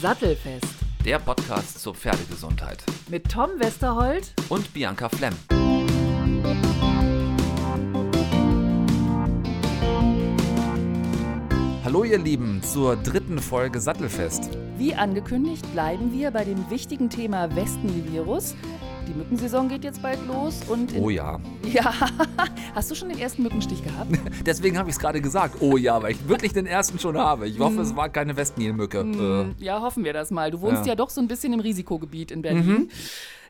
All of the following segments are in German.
Sattelfest Der Podcast zur Pferdegesundheit. mit Tom Westerholt. Und Bianca Flemm. Hallo ihr Lieben zur dritten Folge Sattelfest. Wie angekündigt bleiben wir bei dem wichtigen Thema Westnil-Virus. Die Mückensaison geht jetzt bald los und Oh ja. ja, hast du schon den ersten Mückenstich gehabt? Deswegen habe ich es gerade gesagt. Oh ja, weil ich wirklich den ersten schon habe. Ich hoffe, es war keine Westnilmücke. Äh, Ja, hoffen wir das mal. Du wohnst ja, Ja. Mhm. doch so ein bisschen im Risikogebiet in Berlin.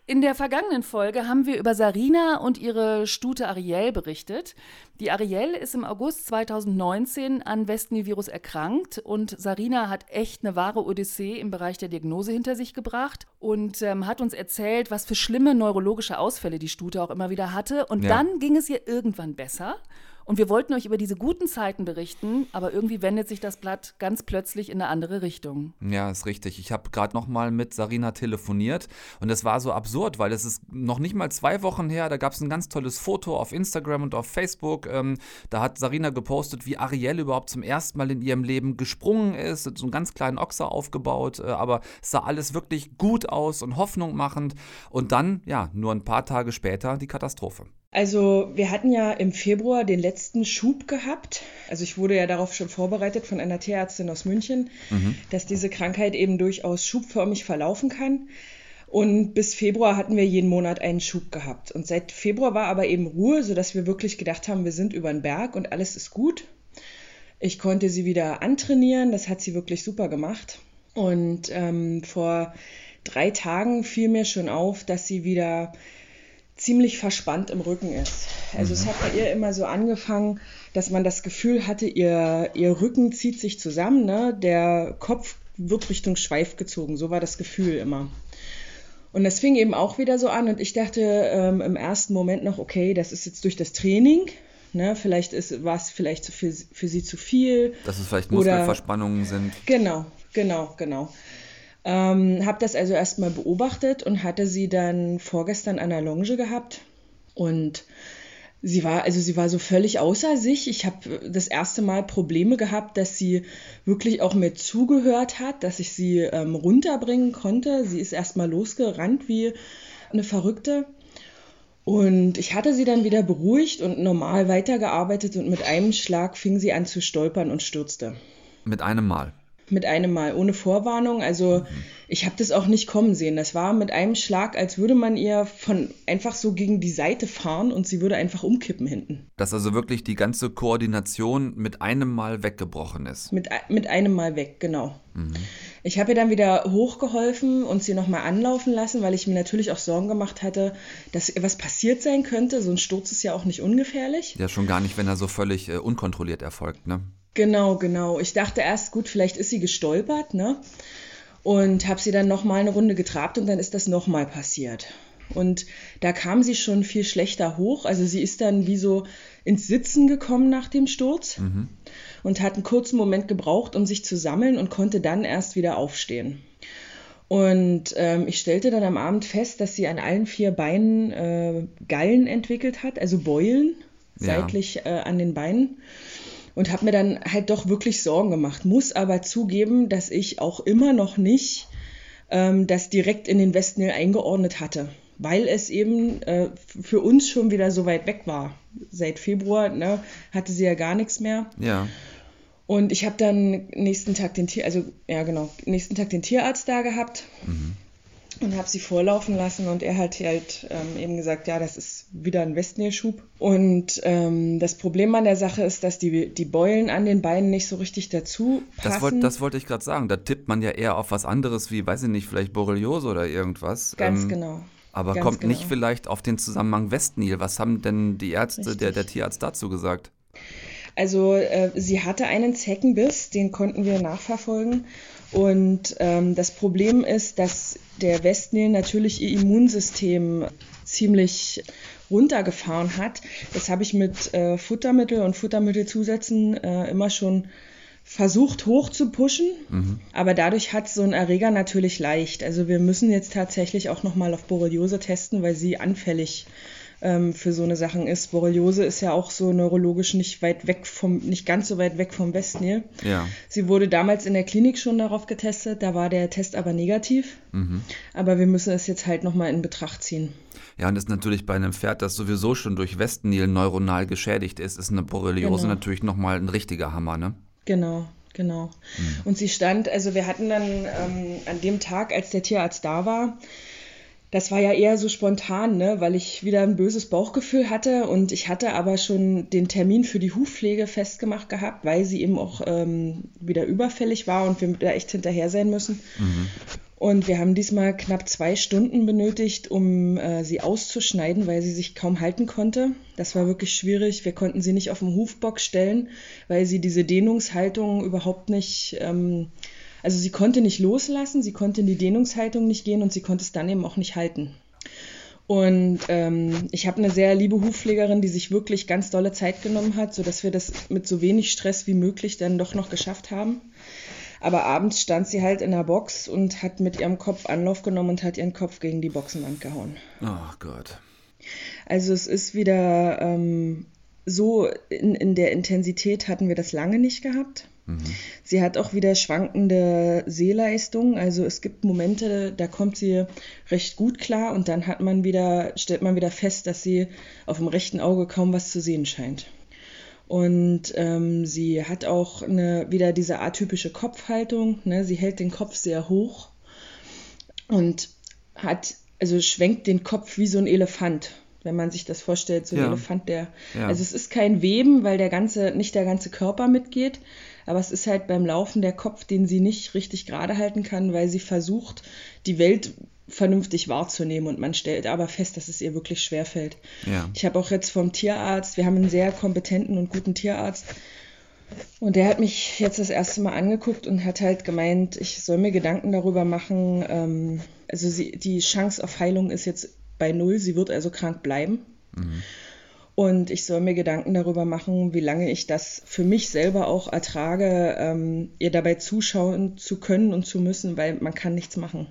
In der vergangenen Folge haben wir über Sarina und ihre Stute Ariel berichtet. Die Ariel ist im August 2019 an Westnil-Virus erkrankt und Sarina hat echt eine wahre Odyssee im Bereich der Diagnose hinter sich gebracht und ähm, hat uns erzählt, was für schlimme neurologische Ausfälle die Stute auch immer wieder hatte. Und Ja. dann ging es ihr irgendwann besser. Und wir wollten euch über diese guten Zeiten berichten, aber irgendwie wendet sich das Blatt ganz plötzlich in eine andere Richtung. Ja, ist richtig. Ich habe gerade noch mal mit Sarina telefoniert und es war so absurd, weil es ist noch nicht mal zwei Wochen her. Da gab es ein ganz tolles Foto auf Instagram und auf Facebook. Ähm, da hat Sarina gepostet, wie Ariel überhaupt zum ersten Mal in ihrem Leben gesprungen ist, so einen ganz kleinen Ochser aufgebaut, äh, aber es sah alles wirklich gut aus und hoffnungmachend. Und dann, ja, nur ein paar Tage später die Katastrophe. Also wir hatten ja im Februar den letzten Schub gehabt. Also ich wurde ja darauf schon vorbereitet von einer Tierärztin aus München, dass diese Krankheit eben durchaus schubförmig verlaufen kann. Und bis Februar hatten wir jeden Monat einen Schub gehabt. Und seit Februar war aber eben Ruhe, sodass wir wirklich gedacht haben, wir sind über den Berg und alles ist gut. Ich konnte sie wieder antrainieren, das hat sie wirklich super gemacht. Und ähm, vor drei Tagen fiel mir schon auf, dass sie wieder ziemlich verspannt im Rücken ist. Also es hat bei ihr immer so angefangen, dass man das Gefühl hatte, ihr, ihr Rücken zieht sich zusammen, ne? der Kopf wird Richtung Schweif gezogen. So war das Gefühl immer. Und das fing eben auch wieder so an und ich dachte ähm, im ersten Moment noch, okay, das ist jetzt durch das Training. Ne? Vielleicht ist, war es vielleicht für, für sie zu viel. Dass es vielleicht Oder- Muskelverspannungen sind. Genau, genau, genau. Ähm, habe das also erstmal beobachtet und hatte sie dann vorgestern an der Longe gehabt und sie war also sie war so völlig außer sich. Ich habe das erste Mal Probleme gehabt, dass sie wirklich auch mir zugehört hat, dass ich sie ähm, runterbringen konnte. Sie ist erstmal losgerannt wie eine Verrückte. Und ich hatte sie dann wieder beruhigt und normal weitergearbeitet und mit einem Schlag fing sie an zu stolpern und stürzte Mit einem Mal. Mit einem Mal, ohne Vorwarnung. Also ich habe das auch nicht kommen sehen. Das war mit einem Schlag, als würde man ihr von einfach so gegen die Seite fahren und sie würde einfach umkippen hinten. Dass also wirklich die ganze Koordination mit einem Mal weggebrochen ist. Mit, mit einem Mal weg, genau. Ich habe ihr dann wieder hochgeholfen und sie nochmal anlaufen lassen, weil ich mir natürlich auch Sorgen gemacht hatte, dass ihr was passiert sein könnte. So ein Sturz ist ja auch nicht ungefährlich. Ja, schon gar nicht, wenn er so völlig äh, unkontrolliert erfolgt, ne? Genau, genau. Ich dachte erst, gut, vielleicht ist sie gestolpert, ne? Und habe sie dann nochmal eine Runde getrabt und dann ist das nochmal passiert. Und da kam sie schon viel schlechter hoch. Also sie ist dann wie so ins Sitzen gekommen nach dem Sturz und hat einen kurzen Moment gebraucht, um sich zu sammeln und konnte dann erst wieder aufstehen. Und ähm, ich stellte dann am Abend fest, dass sie an allen vier Beinen äh, Gallen entwickelt hat, also Beulen Ja. seitlich äh, an den Beinen und habe mir dann halt doch wirklich Sorgen gemacht. Muss aber zugeben, dass ich auch immer noch nicht ähm, das direkt in den Westnil eingeordnet hatte, weil es eben äh, für uns schon wieder so weit weg war. Seit Februar ne, hatte sie ja gar nichts mehr. Ja. Und ich habe dann nächsten Tag den Tier, also ja genau, nächsten Tag den Tierarzt da gehabt und habe sie vorlaufen lassen und er hat halt ähm, eben gesagt, ja, das ist wieder ein Westnilschub. Und ähm, das Problem an der Sache ist, dass die, die Beulen an den Beinen nicht so richtig dazu passen. Das, wollt, das wollte ich gerade sagen. Da tippt man ja eher auf was anderes wie, weiß ich nicht, vielleicht Borreliose oder irgendwas. Ganz Ähm, genau. Aber Ganz kommt nicht genau. vielleicht auf den Zusammenhang Westnil. Was haben denn die Ärzte, der, der Tierarzt dazu gesagt? Also äh, sie hatte einen Zeckenbiss, den konnten wir nachverfolgen. Und ähm, das Problem ist, dass der Westnil natürlich ihr Immunsystem ziemlich runtergefahren hat. Das habe ich mit äh, Futtermittel und Futtermittelzusätzen äh, immer schon versucht hoch zu pushen, aber dadurch hat so ein Erreger natürlich leicht. Also wir müssen jetzt tatsächlich auch nochmal auf Borreliose testen, weil sie anfällig ähm, für so eine Sachen ist. Borreliose ist ja auch so neurologisch nicht weit weg vom, nicht ganz so weit weg vom Westnil. Ja. Sie wurde damals in der Klinik schon darauf getestet, da war der Test aber negativ. Mhm. Aber wir müssen es jetzt halt nochmal in Betracht ziehen. Ja, und das ist natürlich bei einem Pferd, das sowieso schon durch Westnil neuronal geschädigt ist, ist eine Borreliose Genau. natürlich nochmal ein richtiger Hammer, ne? Genau, genau. Und sie stand, also wir hatten dann ähm, an dem Tag, als der Tierarzt da war, das war ja eher so spontan, ne, weil ich wieder ein böses Bauchgefühl hatte und ich hatte aber schon den Termin für die Hufpflege festgemacht gehabt, weil sie eben auch ähm, wieder überfällig war und wir da echt hinterher sein müssen. Und wir haben diesmal knapp zwei Stunden benötigt, um äh, sie auszuschneiden, weil sie sich kaum halten konnte. Das war wirklich schwierig. Wir konnten sie nicht auf den Hufbock stellen, weil sie diese Dehnungshaltung überhaupt nicht, ähm, also sie konnte nicht loslassen, sie konnte in die Dehnungshaltung nicht gehen und sie konnte es dann eben auch nicht halten. Und ähm, ich habe eine sehr liebe Hufpflegerin, die sich wirklich ganz dolle Zeit genommen hat, sodass wir das mit so wenig Stress wie möglich dann doch noch geschafft haben. Aber abends stand sie halt in der Box und hat mit ihrem Kopf Anlauf genommen und hat ihren Kopf gegen die Boxenwand gehauen. Oh Gott. Also es ist wieder ähm, so, in, in der Intensität hatten wir das lange nicht gehabt. Sie hat auch wieder schwankende Sehleistung. Also es gibt Momente, da kommt sie recht gut klar und dann hat man wieder, stellt man wieder fest, dass sie auf dem rechten Auge kaum was zu sehen scheint. Und ähm, sie hat auch eine, wieder diese atypische Kopfhaltung. Ne? Sie hält den Kopf sehr hoch und hat, also schwenkt den Kopf wie so ein Elefant, wenn man sich das vorstellt, so ein Ja. Elefant, der. Ja. Also es ist kein Weben, weil der ganze, nicht der ganze Körper mitgeht, aber es ist halt beim Laufen der Kopf, den sie nicht richtig gerade halten kann, weil sie versucht, die Welt vernünftig wahrzunehmen und man stellt aber fest, dass es ihr wirklich schwerfällt. Ja. Ich habe auch jetzt vom Tierarzt, wir haben einen sehr kompetenten und guten Tierarzt, und der hat mich jetzt das erste Mal angeguckt und hat halt gemeint, ich soll mir Gedanken darüber machen. Ähm, also sie, die Chance auf Heilung ist jetzt bei null, sie wird also krank bleiben. Und ich soll mir Gedanken darüber machen, wie lange ich das für mich selber auch ertrage, ähm, ihr dabei zuschauen zu können und zu müssen, weil man kann nichts machen.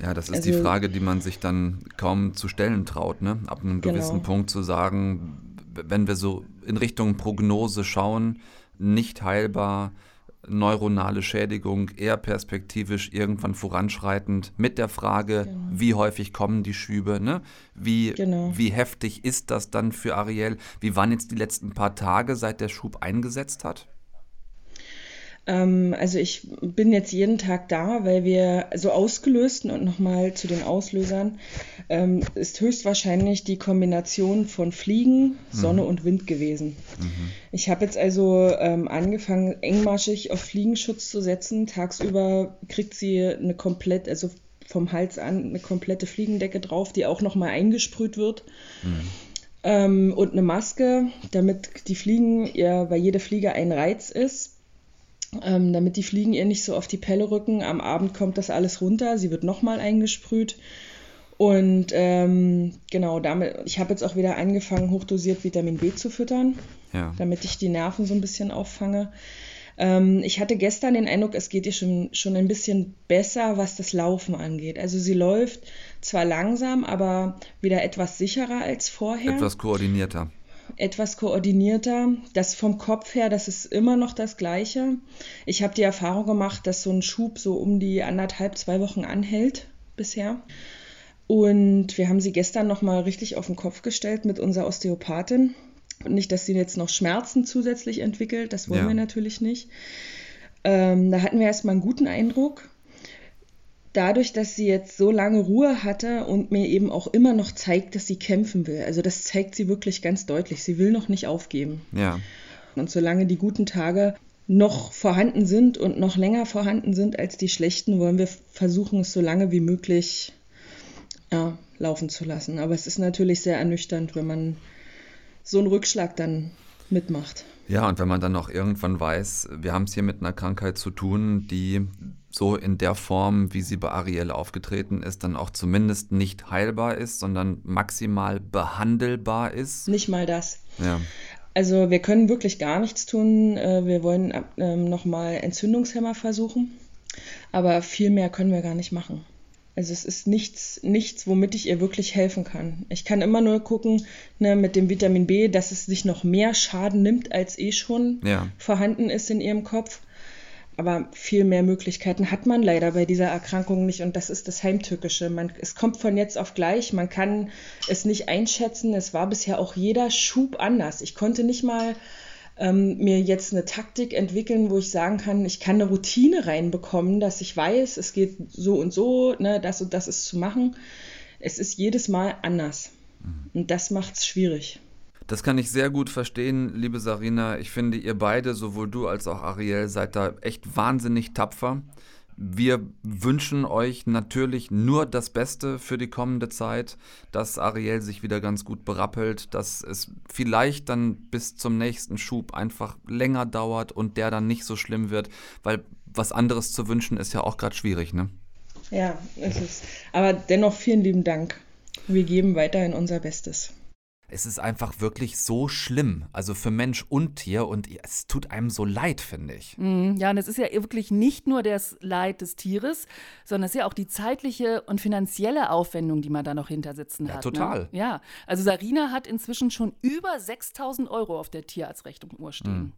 Ja, das ist Also- die Frage, die man sich dann kaum zu stellen traut, ne? Ab einem Genau. gewissen Punkt zu sagen, wenn wir so in Richtung Prognose schauen, nicht heilbar, neuronale Schädigung, eher perspektivisch irgendwann voranschreitend mit der Frage, wie häufig kommen die Schübe, ne? Wie, Genau. wie heftig ist das dann für Ariel? Wie waren jetzt die letzten paar Tage, seit der Schub eingesetzt hat? Ähm, also ich bin jetzt jeden Tag da, weil wir so ausgelösten und nochmal zu den Auslösern ähm, ist höchstwahrscheinlich die Kombination von Fliegen, Sonne und Wind gewesen. Ich habe jetzt also ähm, angefangen, engmaschig auf Fliegenschutz zu setzen. Tagsüber kriegt sie eine komplett, also vom Hals an eine komplette Fliegendecke drauf, die auch nochmal eingesprüht wird. Ähm, und eine Maske, damit die Fliegen, ihr, weil jede Fliege ein Reiz ist, ähm, damit die Fliegen ihr nicht so auf die Pelle rücken. Am Abend kommt das alles runter, sie wird nochmal eingesprüht. Und ähm, genau, damit, ich habe jetzt auch wieder angefangen, hochdosiert Vitamin B zu füttern, Ja. damit ich die Nerven so ein bisschen auffange. Ähm, ich hatte gestern den Eindruck, es geht ihr schon, schon ein bisschen besser, was das Laufen angeht. Also sie läuft zwar langsam, aber wieder etwas sicherer als vorher Etwas koordinierter. Etwas koordinierter. Das vom Kopf her, das ist immer noch das Gleiche. Ich habe die Erfahrung gemacht, dass so ein Schub so um die anderthalb, zwei Wochen anhält bisher. Und wir haben sie gestern nochmal richtig auf den Kopf gestellt mit unserer Osteopathin. Und nicht, dass sie jetzt noch Schmerzen zusätzlich entwickelt, das wollen Ja. wir natürlich nicht. Ähm, da hatten wir erstmal einen guten Eindruck. Dadurch, dass sie jetzt so lange Ruhe hatte und mir eben auch immer noch zeigt, dass sie kämpfen will. Also das zeigt sie wirklich ganz deutlich. Sie will noch nicht aufgeben. Ja. Und solange die guten Tage noch vorhanden sind und noch länger vorhanden sind als die schlechten, wollen wir versuchen, es so lange wie möglich ja, laufen zu lassen. Aber es ist natürlich sehr ernüchternd, wenn man so einen Rückschlag dann mitmacht. Ja, und wenn man dann noch irgendwann weiß, wir haben es hier mit einer Krankheit zu tun, die so in der Form, wie sie bei Ariel aufgetreten ist, dann auch zumindest nicht heilbar ist, sondern maximal behandelbar ist. Nicht mal das. Ja, Also wir können wirklich gar nichts tun. Äh, Wir wollen ähm, nochmal Entzündungshemmer versuchen. Aber viel mehr können wir gar nicht machen. Also es ist nichts, nichts, womit ich ihr wirklich helfen kann. Ich kann immer nur gucken, ne, mit dem Vitamin B, dass es sich noch mehr Schaden nimmt, als eh schon ja. vorhanden ist in ihrem Kopf. Aber viel mehr Möglichkeiten hat man leider bei dieser Erkrankung nicht und das ist das Heimtückische. Man, es kommt von jetzt auf gleich, man kann es nicht einschätzen. Es war bisher auch jeder Schub anders. Ich konnte nicht mal ähm, mir jetzt eine Taktik entwickeln, wo ich sagen kann, ich kann eine Routine reinbekommen, dass ich weiß, es geht so und so, ne, das und das ist zu machen. Es ist jedes Mal anders. Mhm. Und das macht es schwierig. Das kann ich sehr gut verstehen, liebe Sarina. Ich finde, ihr beide, sowohl du als auch Ariel, seid da echt wahnsinnig tapfer. Wir wünschen euch natürlich nur das Beste für die kommende Zeit, dass Ariel sich wieder ganz gut berappelt, dass es vielleicht dann bis zum nächsten Schub einfach länger dauert und der dann nicht so schlimm wird, weil was anderes zu wünschen ist ja auch gerade schwierig, ne? Ja, ist. Aber dennoch vielen lieben Dank. Wir geben weiterhin unser Bestes es ist einfach wirklich so schlimm. Also für Mensch und Tier und es tut einem so leid, finde ich. Mhm, ja, und es ist ja wirklich nicht nur das Leid des Tieres, sondern es ist ja auch die zeitliche und finanzielle Aufwendung, die man da noch hinter sitzen ja, hat. Ne? Total. Ne? Ja, also Sarina hat inzwischen schon über 6000 Euro auf der Tierarztrechnung Uhr stehen. Mhm.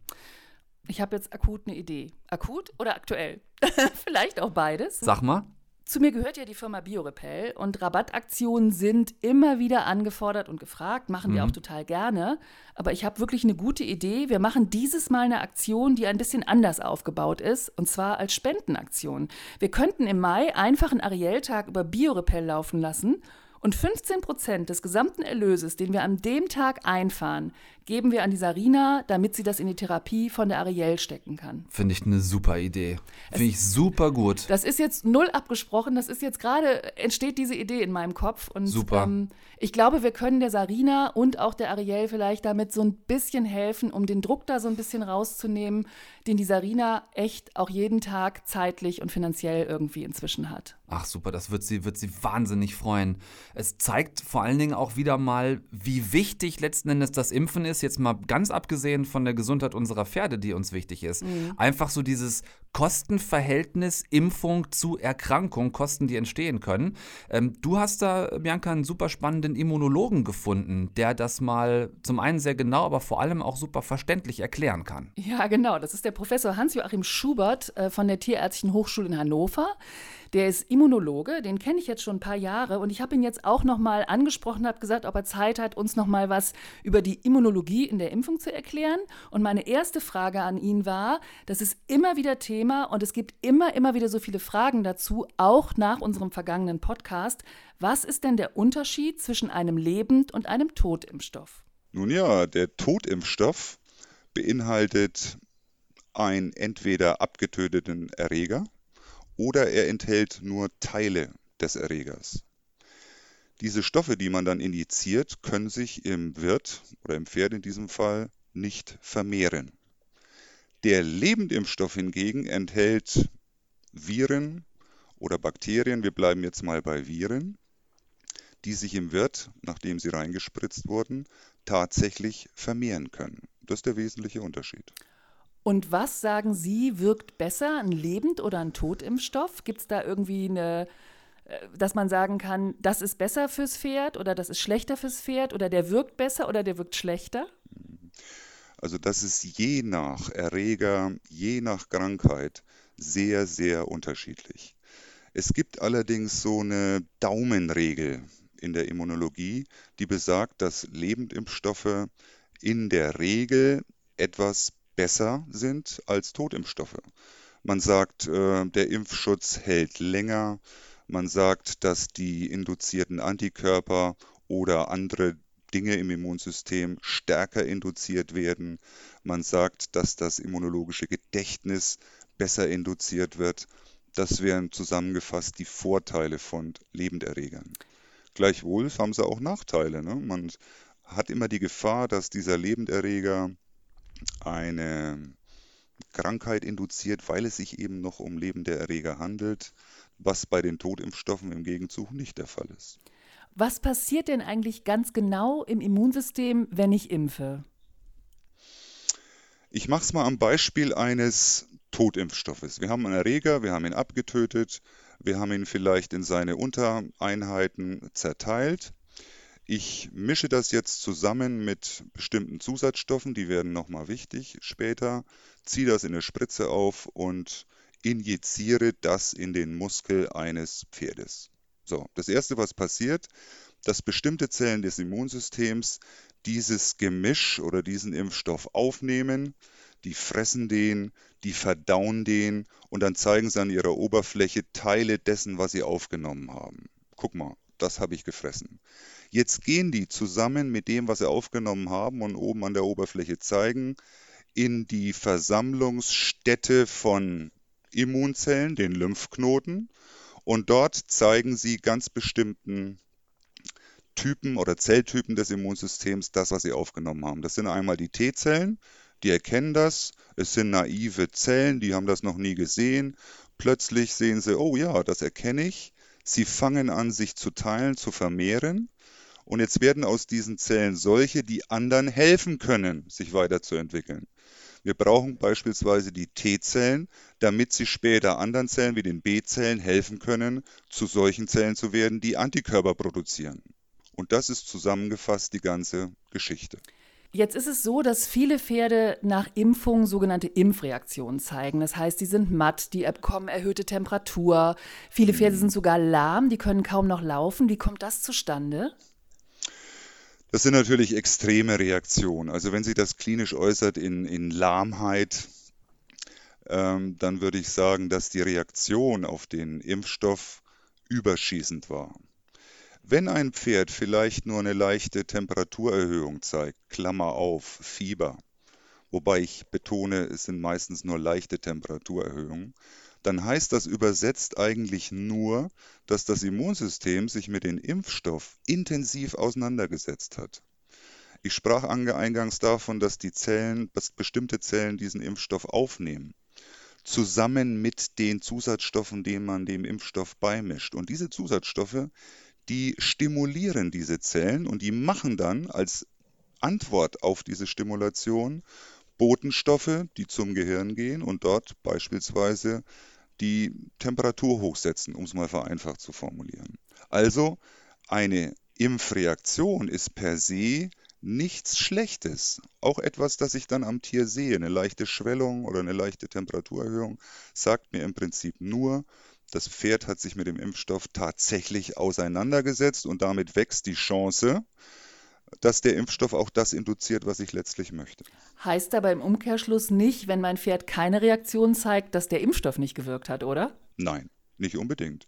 Ich habe jetzt akut eine Idee. Akut oder aktuell? Vielleicht auch beides. Sag mal. Zu mir gehört ja die Firma BioRepel und Rabattaktionen sind immer wieder angefordert und gefragt, machen wir mhm. auch total gerne. Aber ich habe wirklich eine gute Idee. Wir machen dieses Mal eine Aktion, die ein bisschen anders aufgebaut ist, und zwar als Spendenaktion. Wir könnten im Mai einfach einen Ariel-Tag über BioRepel laufen lassen und 15 Prozent des gesamten Erlöses, den wir an dem Tag einfahren, geben wir an die Sarina, damit sie das in die Therapie von der Ariel stecken kann. Finde ich eine super Idee. Finde ich super gut. Das ist jetzt null abgesprochen. Das ist jetzt gerade, entsteht diese Idee in meinem Kopf. Und, super. Ähm, ich glaube, wir können der Sarina und auch der Ariel vielleicht damit so ein bisschen helfen, um den Druck da so ein bisschen rauszunehmen, den die Sarina echt auch jeden Tag zeitlich und finanziell irgendwie inzwischen hat. Ach super, das wird sie, wird sie wahnsinnig freuen. Es zeigt vor allen Dingen auch wieder mal, wie wichtig letzten Endes das Impfen ist ist, jetzt mal ganz abgesehen von der Gesundheit unserer Pferde, die uns wichtig ist, mhm. einfach so dieses Kostenverhältnis Impfung zu Erkrankung, Kosten, die entstehen können. Ähm, du hast da, Bianca, einen super spannenden Immunologen gefunden, der das mal zum einen sehr genau, aber vor allem auch super verständlich erklären kann. Ja, genau. Das ist der Professor Hans-Joachim Schubert äh, von der Tierärztlichen Hochschule in Hannover. Der ist Immunologe, den kenne ich jetzt schon ein paar Jahre und ich habe ihn jetzt auch noch mal angesprochen, habe gesagt, ob er Zeit hat, uns noch mal was über die Immunologie in der Impfung zu erklären. Und meine erste Frage an ihn war, das ist immer wieder Thema und es gibt immer, immer wieder so viele Fragen dazu, auch nach unserem vergangenen Podcast. Was ist denn der Unterschied zwischen einem Lebend- und einem Totimpfstoff? Nun ja, der Totimpfstoff beinhaltet einen entweder abgetöteten Erreger, oder er enthält nur Teile des Erregers. Diese Stoffe, die man dann injiziert, können sich im Wirt oder im Pferd in diesem Fall nicht vermehren. Der Lebendimpfstoff hingegen enthält Viren oder Bakterien, wir bleiben jetzt mal bei Viren, die sich im Wirt, nachdem sie reingespritzt wurden, tatsächlich vermehren können. Das ist der wesentliche Unterschied. Und was sagen Sie, wirkt besser, ein Lebend- oder ein Totimpfstoff? Gibt es da irgendwie eine, äh, dass man sagen kann, das ist besser fürs Pferd oder das ist schlechter fürs Pferd oder der wirkt besser oder der wirkt schlechter? Also das ist je nach Erreger, je nach Krankheit sehr, sehr unterschiedlich. Es gibt allerdings so eine Daumenregel in der Immunologie, die besagt, dass Lebendimpfstoffe in der Regel etwas besser sind als Totimpfstoffe. Man sagt, äh, der Impfschutz hält länger. Man sagt, dass die induzierten Antikörper oder andere Dinge im Immunsystem stärker induziert werden. Man sagt, dass das immunologische Gedächtnis besser induziert wird. Das wären zusammengefasst die Vorteile von Lebenderregern. Gleichwohl haben sie auch Nachteile. Ne? Man hat immer die Gefahr, dass dieser Lebenderreger eine Krankheit induziert, weil es sich eben noch um lebende Erreger handelt, was bei den Totimpfstoffen im Gegenzug nicht der Fall ist. Was passiert denn eigentlich ganz genau im Immunsystem, wenn ich impfe? Ich mache es mal am Beispiel eines Totimpfstoffes. Wir haben einen Erreger, wir haben ihn abgetötet, Wir haben ihn vielleicht in seine Untereinheiten zerteilt. Ich mische das jetzt zusammen mit bestimmten Zusatzstoffen, die werden nochmal wichtig später, ziehe das in eine Spritze auf und injiziere das in den Muskel eines Pferdes. So, das erste, was passiert, dass bestimmte Zellen des Immunsystems dieses Gemisch oder diesen Impfstoff aufnehmen, die fressen den, die verdauen den und dann zeigen sie an ihrer Oberfläche Teile dessen, was sie aufgenommen haben. Guck mal, das habe ich gefressen. Jetzt gehen die zusammen mit dem, was sie aufgenommen haben und oben an der Oberfläche zeigen, in die Versammlungsstätte von Immunzellen, den Lymphknoten, und dort zeigen sie ganz bestimmten Typen oder Zelltypen des Immunsystems das, was sie aufgenommen haben. Das sind einmal die T-Zellen, die erkennen das. Es sind naive Zellen, die haben das noch nie gesehen. Plötzlich sehen sie, oh ja, das erkenne ich. Sie fangen an, sich zu teilen, zu vermehren. Und jetzt werden aus diesen Zellen solche, die anderen helfen können, sich weiterzuentwickeln. Wir brauchen beispielsweise die T-Zellen, damit sie später anderen Zellen wie den B-Zellen helfen können, zu solchen Zellen zu werden, die Antikörper produzieren. Und das ist zusammengefasst die ganze Geschichte. Jetzt ist es so, dass viele Pferde nach Impfung sogenannte Impfreaktionen zeigen. Das heißt, die sind matt, die bekommen erhöhte Temperatur. Viele Pferde sind sogar lahm, die können kaum noch laufen. Wie kommt das zustande? Das sind natürlich extreme Reaktionen. Also wenn sich das klinisch äußert in, in Lahmheit, ähm, dann würde ich sagen, dass die Reaktion auf den Impfstoff überschießend war. Wenn ein Pferd vielleicht nur eine leichte Temperaturerhöhung zeigt, Klammer auf, Fieber, wobei ich betone, es sind meistens nur leichte Temperaturerhöhungen, dann heißt das übersetzt eigentlich nur, dass das Immunsystem sich mit dem Impfstoff intensiv auseinandergesetzt hat. Ich sprach eingangs davon, dass die Zellen, dass bestimmte Zellen diesen Impfstoff aufnehmen, zusammen mit den Zusatzstoffen, denen man dem Impfstoff beimischt. Und diese Zusatzstoffe, die stimulieren diese Zellen und die machen dann als Antwort auf diese Stimulation Botenstoffe, die zum Gehirn gehen und dort beispielsweise die Temperatur hochsetzen, um es mal vereinfacht zu formulieren. Also eine Impfreaktion ist per se nichts Schlechtes. Auch etwas, das ich dann am Tier sehe, eine leichte Schwellung oder eine leichte Temperaturerhöhung, sagt mir im Prinzip nur, das Pferd hat sich mit dem Impfstoff tatsächlich auseinandergesetzt und damit wächst die Chance, dass der Impfstoff auch das induziert, was ich letztlich möchte. Heißt aber im Umkehrschluss nicht, wenn mein Pferd keine Reaktion zeigt, dass der Impfstoff nicht gewirkt hat, oder? Nein, nicht unbedingt.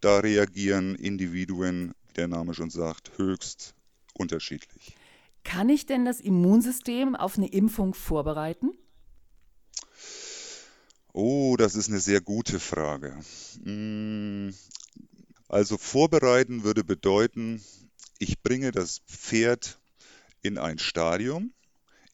Da reagieren Individuen, wie der Name schon sagt, höchst unterschiedlich. Kann ich denn das Immunsystem auf eine Impfung vorbereiten? Oh, das ist eine sehr gute Frage. Hm, also vorbereiten würde bedeuten, ich bringe das Pferd in ein Stadium,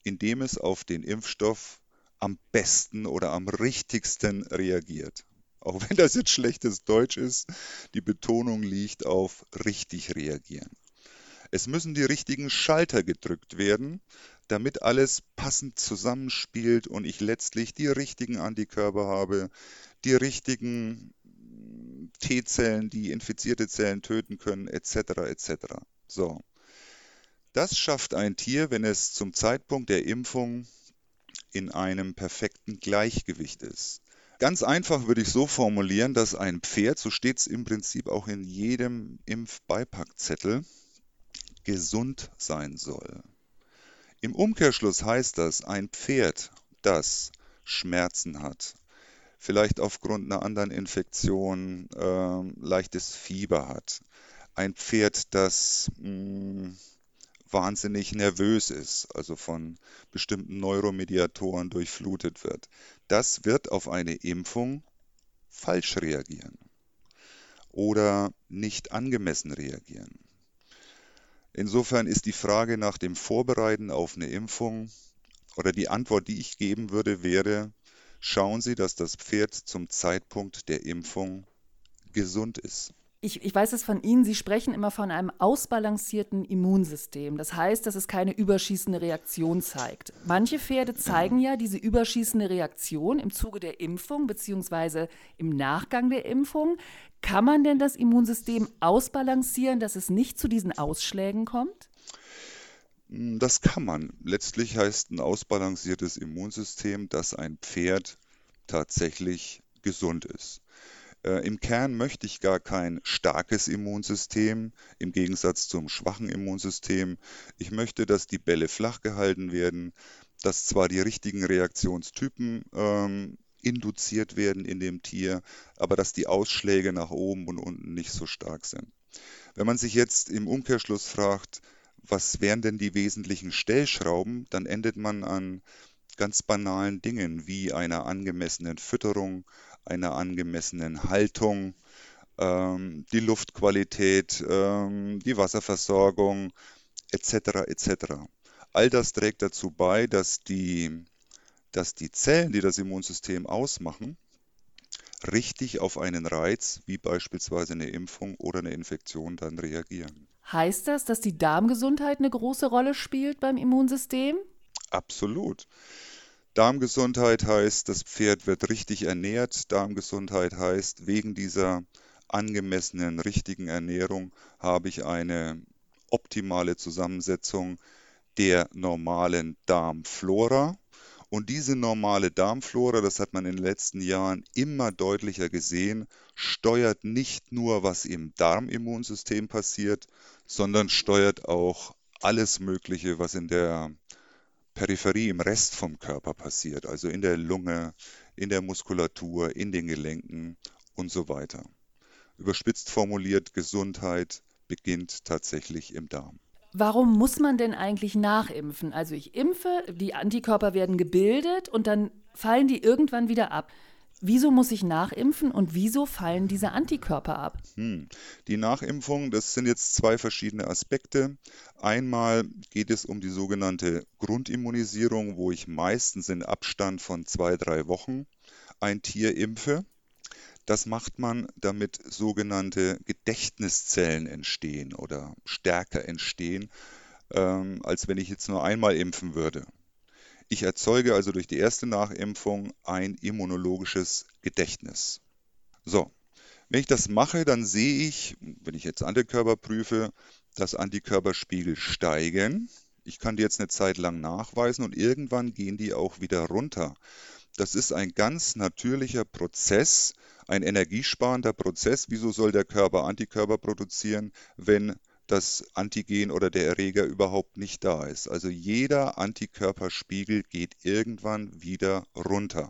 in dem es auf den Impfstoff am besten oder am richtigsten reagiert. Auch wenn das jetzt schlechtes Deutsch ist, die Betonung liegt auf richtig reagieren. Es müssen die richtigen Schalter gedrückt werden, damit alles passend zusammenspielt und ich letztlich die richtigen Antikörper habe, die richtigen T-Zellen, die infizierte Zellen töten können, etc. etc. So. Das schafft ein Tier, wenn es zum Zeitpunkt der Impfung in einem perfekten Gleichgewicht ist. Ganz einfach würde ich so formulieren, dass ein Pferd, so steht es im Prinzip auch in jedem Impfbeipackzettel, gesund sein soll. Im Umkehrschluss heißt das, ein Pferd, das Schmerzen hat, vielleicht aufgrund einer anderen Infektion äh, leichtes Fieber hat, ein Pferd, das mh, hm, wahnsinnig nervös ist, also von bestimmten Neuromediatoren durchflutet wird, das wird auf eine Impfung falsch reagieren oder nicht angemessen reagieren. Insofern ist die Frage nach dem Vorbereiten auf eine Impfung oder die Antwort, die ich geben würde, wäre, schauen Sie, dass das Pferd zum Zeitpunkt der Impfung gesund ist. Ich, ich weiß es von Ihnen, Sie sprechen immer von einem ausbalancierten Immunsystem. Das heißt, dass es keine überschießende Reaktion zeigt. Manche Pferde zeigen ja diese überschießende Reaktion im Zuge der Impfung bzw. im Nachgang der Impfung. Kann man denn das Immunsystem ausbalancieren, dass es nicht zu diesen Ausschlägen kommt? Hm, das kann man. Letztlich heißt ein ausbalanciertes Immunsystem, dass ein Pferd tatsächlich gesund ist. Äh, Im Kern möchte ich gar kein starkes Immunsystem im Gegensatz zum schwachen Immunsystem. Ich möchte, dass die Bälle flach gehalten werden, dass zwar die richtigen Reaktionstypen ähm, induziert werden in dem Tier, aber dass die Ausschläge nach oben und unten nicht so stark sind. Wenn man sich jetzt im Umkehrschluss fragt, was wären denn die wesentlichen Stellschrauben, dann endet man an ganz banalen Dingen wie einer angemessenen Fütterung, einer angemessenen Haltung, ähm, die Luftqualität, ähm, die Wasserversorgung etc. etc. All das trägt dazu bei, dass die, dass die Zellen, die das Immunsystem ausmachen, richtig auf einen Reiz, wie beispielsweise eine Impfung oder eine Infektion, dann reagieren. Heißt das, dass die Darmgesundheit eine große Rolle spielt beim Immunsystem? Absolut. Darmgesundheit heißt, das Pferd wird richtig ernährt. Darmgesundheit heißt, wegen dieser angemessenen, richtigen Ernährung habe ich eine optimale Zusammensetzung der normalen Darmflora. Und diese normale Darmflora, das hat man in den letzten Jahren immer deutlicher gesehen, steuert nicht nur, was im Darmimmunsystem passiert, sondern steuert auch alles Mögliche, was in der Peripherie im Rest vom Körper passiert, also in der Lunge, in der Muskulatur, in den Gelenken und so weiter. Überspitzt formuliert, Gesundheit beginnt tatsächlich im Darm. Warum muss man denn eigentlich nachimpfen? Also ich impfe, die Antikörper werden gebildet und dann fallen die irgendwann wieder ab. Wieso muss ich nachimpfen und wieso fallen diese Antikörper ab? Hm. Die Nachimpfung, das sind jetzt zwei verschiedene Aspekte. Einmal geht es um die sogenannte Grundimmunisierung, wo ich meistens in Abstand von zwei, drei Wochen ein Tier impfe. Das macht man, damit sogenannte Gedächtniszellen entstehen oder stärker entstehen, ähm, als wenn ich jetzt nur einmal impfen würde. Ich erzeuge also durch die erste Nachimpfung ein immunologisches Gedächtnis. So, wenn ich das mache, dann sehe ich, wenn ich jetzt Antikörper prüfe, dass Antikörperspiegel steigen. Ich kann die jetzt eine Zeit lang nachweisen und irgendwann gehen die auch wieder runter. Das ist ein ganz natürlicher Prozess, ein energiesparender Prozess. Wieso soll der Körper Antikörper produzieren, wenn das Antigen oder der Erreger überhaupt nicht da ist. Also jeder Antikörperspiegel geht irgendwann wieder runter.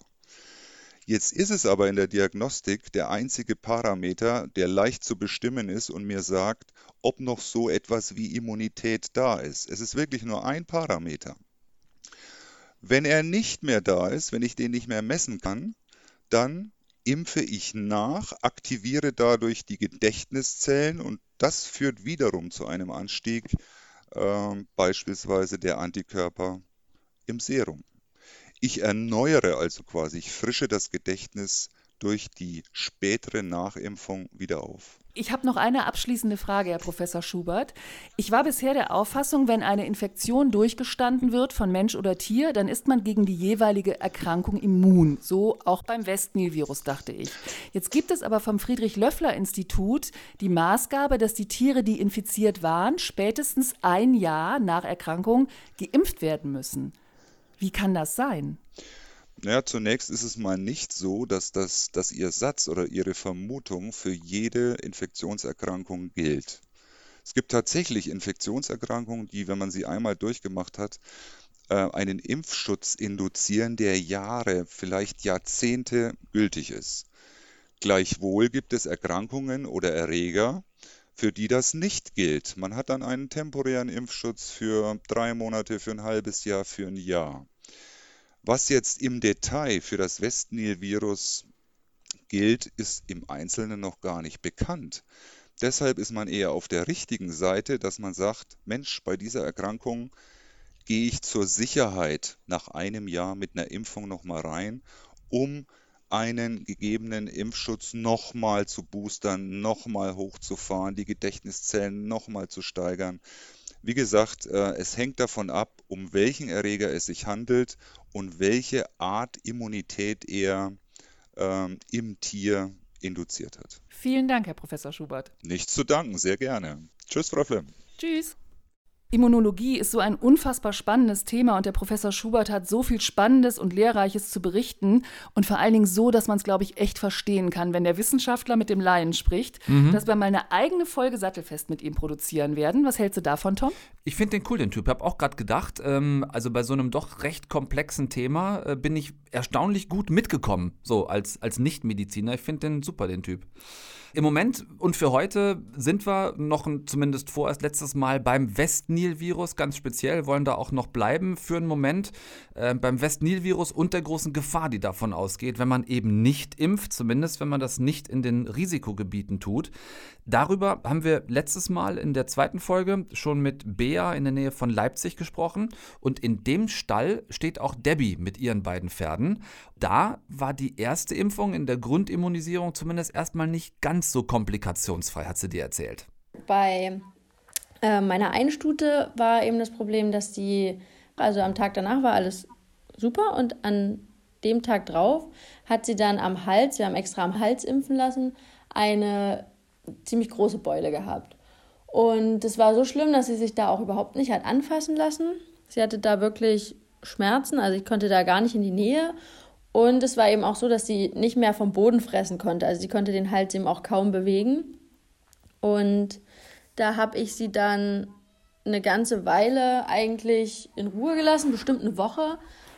Jetzt ist es aber in der Diagnostik der einzige Parameter, der leicht zu bestimmen ist und mir sagt, ob noch so etwas wie Immunität da ist. Es ist wirklich nur ein Parameter. Wenn er nicht mehr da ist, wenn ich den nicht mehr messen kann, dann impfe ich nach, aktiviere dadurch die Gedächtniszellen und das führt wiederum zu einem Anstieg äh, beispielsweise der Antikörper im Serum. Ich erneuere also quasi, ich frische das Gedächtnis durch die spätere Nachimpfung wieder auf. Ich habe noch eine abschließende Frage, Herr Professor Schubert. Ich war bisher der Auffassung, wenn eine Infektion durchgestanden wird von Mensch oder Tier, dann ist man gegen die jeweilige Erkrankung immun. So auch beim Westnil-Virus, dachte ich. Jetzt gibt es aber vom Friedrich-Löffler-Institut die Maßgabe, dass die Tiere, die infiziert waren, spätestens ein Jahr nach Erkrankung geimpft werden müssen. Wie kann das sein? Naja, zunächst ist es mal nicht so, dass, das, dass Ihr Satz oder Ihre Vermutung für jede Infektionserkrankung gilt. Es gibt tatsächlich Infektionserkrankungen, die, wenn man sie einmal durchgemacht hat, äh, einen Impfschutz induzieren, der Jahre, vielleicht Jahrzehnte gültig ist. Gleichwohl gibt es Erkrankungen oder Erreger, für die das nicht gilt. Man hat dann einen temporären Impfschutz für drei Monate, für ein halbes Jahr, für ein Jahr. Was jetzt im Detail für das Westnil-Virus gilt, ist im Einzelnen noch gar nicht bekannt. Deshalb ist man eher auf der richtigen Seite, dass man sagt, Mensch, bei dieser Erkrankung gehe ich zur Sicherheit nach einem Jahr mit einer Impfung nochmal rein, um einen gegebenen Impfschutz nochmal zu boostern, nochmal hochzufahren, die Gedächtniszellen nochmal zu steigern. Wie gesagt, äh, es hängt davon ab, um welchen Erreger es sich handelt und welche Art Immunität er ähm, im Tier induziert hat. Vielen Dank, Herr Professor Schubert. Nichts zu danken, sehr gerne. Tschüss, Frau Flimm. Tschüss. Immunologie ist so ein unfassbar spannendes Thema und der Professor Schubert hat so viel Spannendes und Lehrreiches zu berichten und vor allen Dingen so, dass man es, glaube ich, echt verstehen kann, wenn der Wissenschaftler mit dem Laien spricht, mhm. dass wir mal eine eigene Folge Sattelfest mit ihm produzieren werden. Was hältst du davon, Tom? Ich finde den cool, den Typ. Ich habe auch gerade gedacht, ähm, also bei so einem doch recht komplexen Thema äh, bin ich erstaunlich gut mitgekommen, so als, als Nichtmediziner. Ich finde den super, den Typ. Im Moment und für heute sind wir noch zumindest vorerst letztes Mal beim West-Nil-Virus ganz speziell, wollen da auch noch bleiben für einen Moment. Äh, beim West-Nil-Virus und der großen Gefahr, die davon ausgeht, wenn man eben nicht impft, zumindest wenn man das nicht in den Risikogebieten tut. Darüber haben wir letztes Mal in der zweiten Folge schon mit Bea in der Nähe von Leipzig gesprochen und in dem Stall steht auch Debbie mit ihren beiden Pferden. Da war die erste Impfung in der Grundimmunisierung zumindest erstmal nicht ganz so komplikationsfrei, hat sie dir erzählt. Bei äh, meiner Einstute war eben das Problem, dass die, also am Tag danach war alles super und an dem Tag drauf hat sie dann am Hals, wir haben extra am Hals impfen lassen, eine ziemlich große Beule gehabt. Und es war so schlimm, dass sie sich da auch überhaupt nicht hat anfassen lassen. Sie hatte da wirklich Schmerzen, also ich konnte da gar nicht in die Nähe. Und es war eben auch so, dass sie nicht mehr vom Boden fressen konnte. Also sie konnte den Hals eben auch kaum bewegen. Und da habe ich sie dann eine ganze Weile eigentlich in Ruhe gelassen, bestimmt eine Woche,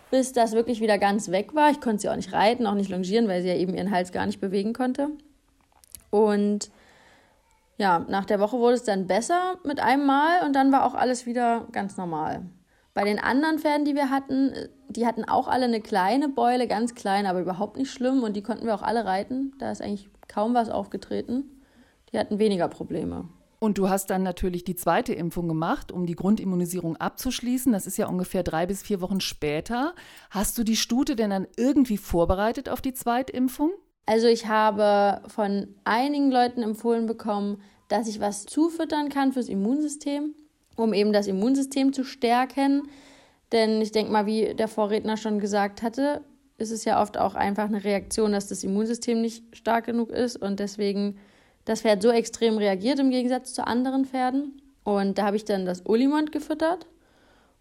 bis das wirklich wieder ganz weg war. Ich konnte sie auch nicht reiten, auch nicht longieren, weil sie ja eben ihren Hals gar nicht bewegen konnte. Und ja, nach der Woche wurde es dann besser mit einem Mal und dann war auch alles wieder ganz normal. Bei den anderen Pferden, die wir hatten, die hatten auch alle eine kleine Beule, ganz klein, aber überhaupt nicht schlimm und die konnten wir auch alle reiten. Da ist eigentlich kaum was aufgetreten. Die hatten weniger Probleme. Und du hast dann natürlich die zweite Impfung gemacht, um die Grundimmunisierung abzuschließen. Das ist ja ungefähr drei bis vier Wochen später. Hast du die Stute denn dann irgendwie vorbereitet auf die Zweitimpfung? Also ich habe von einigen Leuten empfohlen bekommen, dass ich was zufüttern kann fürs Immunsystem, um eben das Immunsystem zu stärken. Denn ich denke mal, wie der Vorredner schon gesagt hatte, ist es ja oft auch einfach eine Reaktion, dass das Immunsystem nicht stark genug ist und deswegen das Pferd so extrem reagiert im Gegensatz zu anderen Pferden. Und da habe ich dann das Olimont gefüttert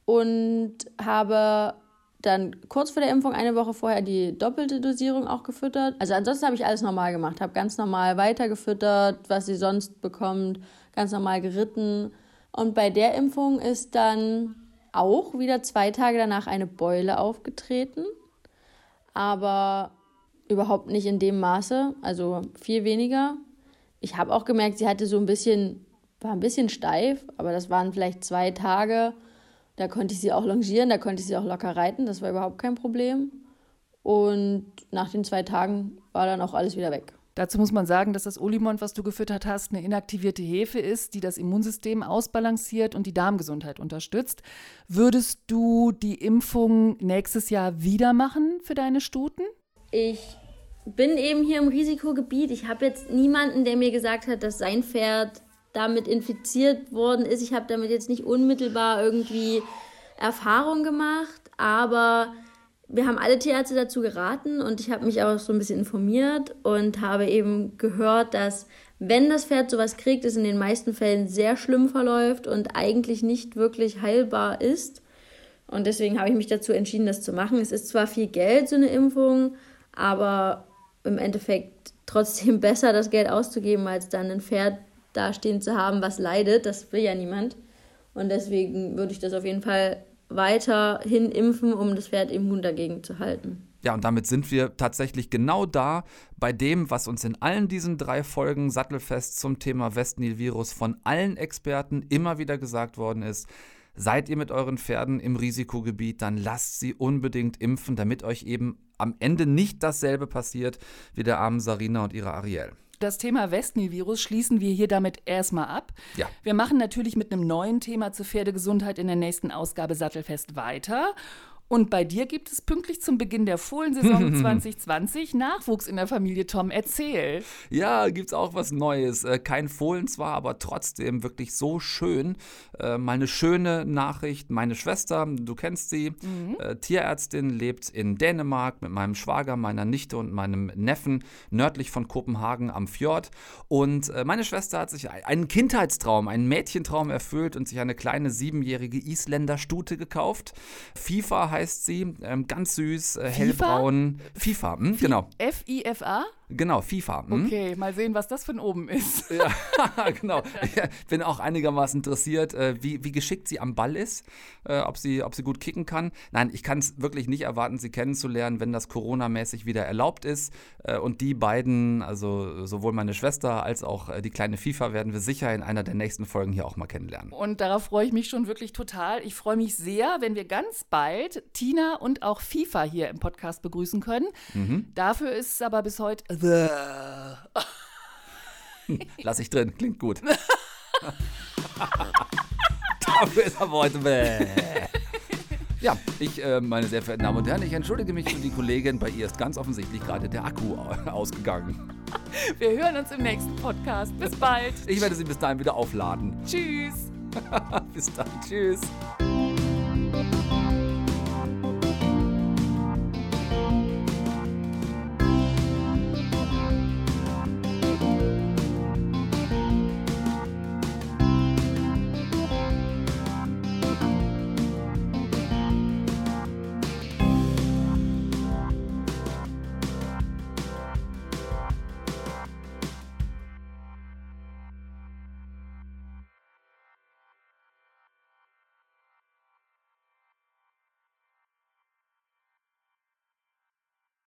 und habe dann kurz vor der Impfung, eine Woche vorher, die doppelte Dosierung auch gefüttert. Also ansonsten habe ich alles normal gemacht, habe ganz normal weitergefüttert, was sie sonst bekommt, ganz normal geritten. Und bei der Impfung ist dann auch wieder zwei Tage danach eine Beule aufgetreten, aber überhaupt nicht in dem Maße, also viel weniger. Ich habe auch gemerkt, sie hatte so ein bisschen, war ein bisschen steif, aber das waren vielleicht zwei Tage da konnte ich sie auch longieren, da konnte ich sie auch locker reiten, das war überhaupt kein Problem. Und nach den zwei Tagen war dann auch alles wieder weg. Dazu muss man sagen, dass das Olimont, was du gefüttert hast, eine inaktivierte Hefe ist, die das Immunsystem ausbalanciert und die Darmgesundheit unterstützt. Würdest du die Impfung nächstes Jahr wieder machen für deine Stuten? Ich bin eben hier im Risikogebiet. Ich habe jetzt niemanden, der mir gesagt hat, dass sein Pferd damit infiziert worden ist. Ich habe damit jetzt nicht unmittelbar irgendwie Erfahrung gemacht, aber wir haben alle Tierärzte dazu geraten und ich habe mich auch so ein bisschen informiert und habe eben gehört, dass wenn das Pferd sowas kriegt, es in den meisten Fällen sehr schlimm verläuft und eigentlich nicht wirklich heilbar ist. Und deswegen habe ich mich dazu entschieden, das zu machen. Es ist zwar viel Geld, so eine Impfung, aber im Endeffekt trotzdem besser, das Geld auszugeben, als dann ein Pferd dastehen zu haben, was leidet. Das will ja niemand. Und deswegen würde ich das auf jeden Fall weiterhin impfen, um das Pferd immun dagegen zu halten. Ja, und damit sind wir tatsächlich genau da bei dem, was uns in allen diesen drei Folgen Sattelfest zum Thema Westnil-Virus von allen Experten immer wieder gesagt worden ist. Seid ihr mit euren Pferden im Risikogebiet, dann lasst sie unbedingt impfen, damit euch eben am Ende nicht dasselbe passiert wie der armen Sarina und ihrer Ariel das Thema Westnil-Virus schließen wir hier damit erstmal ab. Ja. Wir machen natürlich mit einem neuen Thema zur Pferdegesundheit in der nächsten Ausgabe Sattelfest weiter. Und bei dir gibt es pünktlich zum Beginn der Fohlensaison 2020 Nachwuchs in der Familie Tom. Erzähl. Ja, gibt's auch was Neues. Äh, kein Fohlen zwar, aber trotzdem wirklich so schön. Äh, mal eine schöne Nachricht. Meine Schwester, du kennst sie, mhm. äh, Tierärztin, lebt in Dänemark mit meinem Schwager, meiner Nichte und meinem Neffen nördlich von Kopenhagen am Fjord. Und meine Schwester hat sich einen Kindheitstraum, einen Mädchentraum erfüllt und sich eine kleine siebenjährige Isländer Stute gekauft. FIFA heißt heißt sie. Ähm, ganz süß, äh, hellbraun. FIFA, hm, genau. F-I-F-A? Genau, FIFA. Hm? Okay, mal sehen, was das von oben ist. ja, genau. Ich bin auch einigermaßen interessiert, äh, wie, wie geschickt sie am Ball ist, äh, ob, sie, ob sie gut kicken kann. Nein, ich kann es wirklich nicht erwarten, sie kennenzulernen, wenn das Corona-mäßig wieder erlaubt ist. Äh, und die beiden, also sowohl meine Schwester als auch die kleine FIFA, werden wir sicher in einer der nächsten Folgen hier auch mal kennenlernen. Und darauf freue ich mich schon wirklich total. Ich freue mich sehr, wenn wir ganz bald Tina und auch FIFA hier im Podcast begrüßen können. Mhm. Dafür ist aber bis heute Lass ich drin, klingt gut. Dafür ist aber heute bäh. Ja, ich, äh, meine sehr verehrten Damen und Herren, ich entschuldige mich für die Kollegin. Bei ihr ist ganz offensichtlich gerade der Akku ausgegangen. Wir hören uns im nächsten Podcast. Bis bald. Ich werde sie bis dahin wieder aufladen. Tschüss. bis dann. Tschüss.